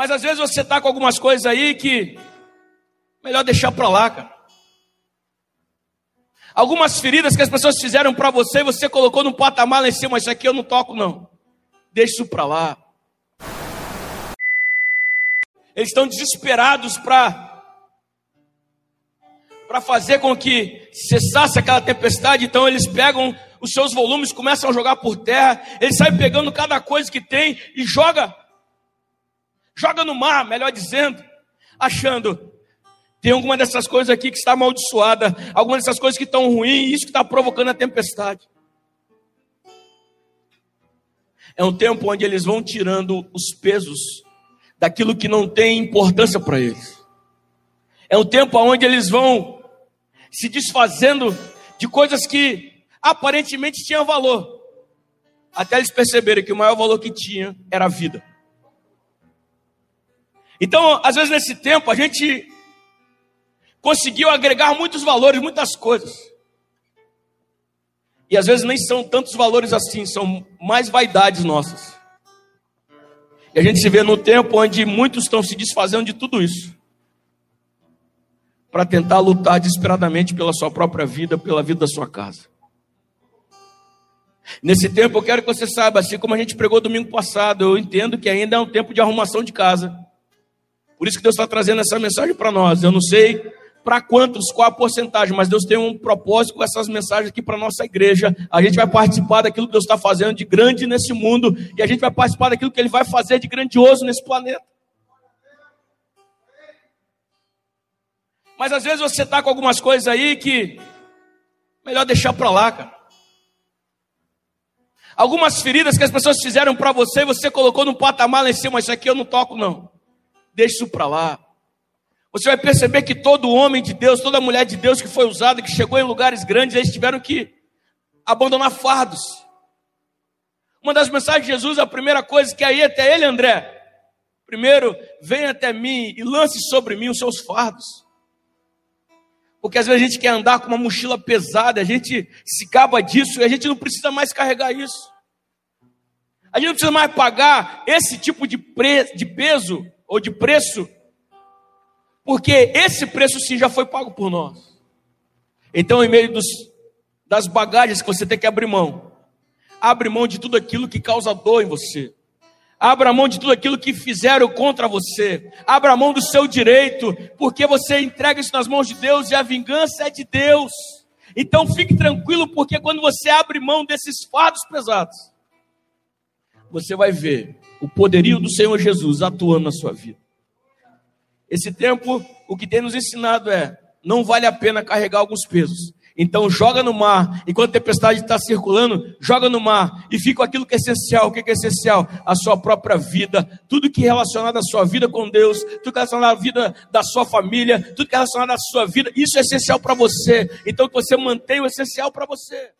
Mas às vezes você está com algumas coisas aí que melhor deixar para lá, cara. Algumas feridas que as pessoas fizeram para você, você colocou no patamar lá em cima, isso aqui eu não toco não. Deixa isso para lá. Eles estão desesperados para para fazer com que cessasse aquela tempestade, então eles pegam os seus volumes, começam a jogar por terra, eles saem pegando cada coisa que tem e joga joga no mar, melhor dizendo, achando tem alguma dessas coisas aqui que está amaldiçoada, alguma dessas coisas que estão ruins, isso que está provocando a tempestade. É um tempo onde eles vão tirando os pesos daquilo que não tem importância para eles. É um tempo onde eles vão se desfazendo de coisas que aparentemente tinham valor, até eles perceberem que o maior valor que tinha era a vida. Então, às vezes nesse tempo, a gente conseguiu agregar muitos valores, muitas coisas. E às vezes nem são tantos valores assim, são mais vaidades nossas. E a gente se vê no tempo onde muitos estão se desfazendo de tudo isso para tentar lutar desesperadamente pela sua própria vida, pela vida da sua casa. Nesse tempo eu quero que você saiba, assim como a gente pregou domingo passado, eu entendo que ainda é um tempo de arrumação de casa. Por isso que Deus está trazendo essa mensagem para nós. Eu não sei para quantos, qual a porcentagem, mas Deus tem um propósito com essas mensagens aqui para nossa igreja. A gente vai participar daquilo que Deus está fazendo de grande nesse mundo e a gente vai participar daquilo que Ele vai fazer de grandioso nesse planeta. Mas às vezes você está com algumas coisas aí que melhor deixar para lá, cara. Algumas feridas que as pessoas fizeram para você, você colocou no patamar lá em cima, isso aqui eu não toco não. Deixa isso para lá. Você vai perceber que todo homem de Deus, toda mulher de Deus que foi usada, que chegou em lugares grandes, eles tiveram que abandonar fardos. Uma das mensagens de Jesus, a primeira coisa que é ir até ele, André. Primeiro, venha até mim e lance sobre mim os seus fardos. Porque às vezes a gente quer andar com uma mochila pesada, a gente se acaba disso e a gente não precisa mais carregar isso. A gente não precisa mais pagar esse tipo de, de peso ou de preço, porque esse preço sim já foi pago por nós. Então, em meio dos, das bagagens que você tem que abrir mão, abre mão de tudo aquilo que causa dor em você. Abra mão de tudo aquilo que fizeram contra você. Abra mão do seu direito, porque você entrega isso nas mãos de Deus e a vingança é de Deus. Então fique tranquilo, porque quando você abre mão desses fardos pesados, você vai ver o poderio do Senhor Jesus atuando na sua vida. Esse tempo, o que tem nos ensinado é: não vale a pena carregar alguns pesos. Então joga no mar, enquanto a tempestade está circulando, joga no mar e fica aquilo que é essencial. O que é essencial? A sua própria vida, tudo que é relacionado à sua vida com Deus, tudo que é relacionado à vida da sua família, tudo que é relacionado à sua vida, isso é essencial para você. Então que você mantenha o essencial para você.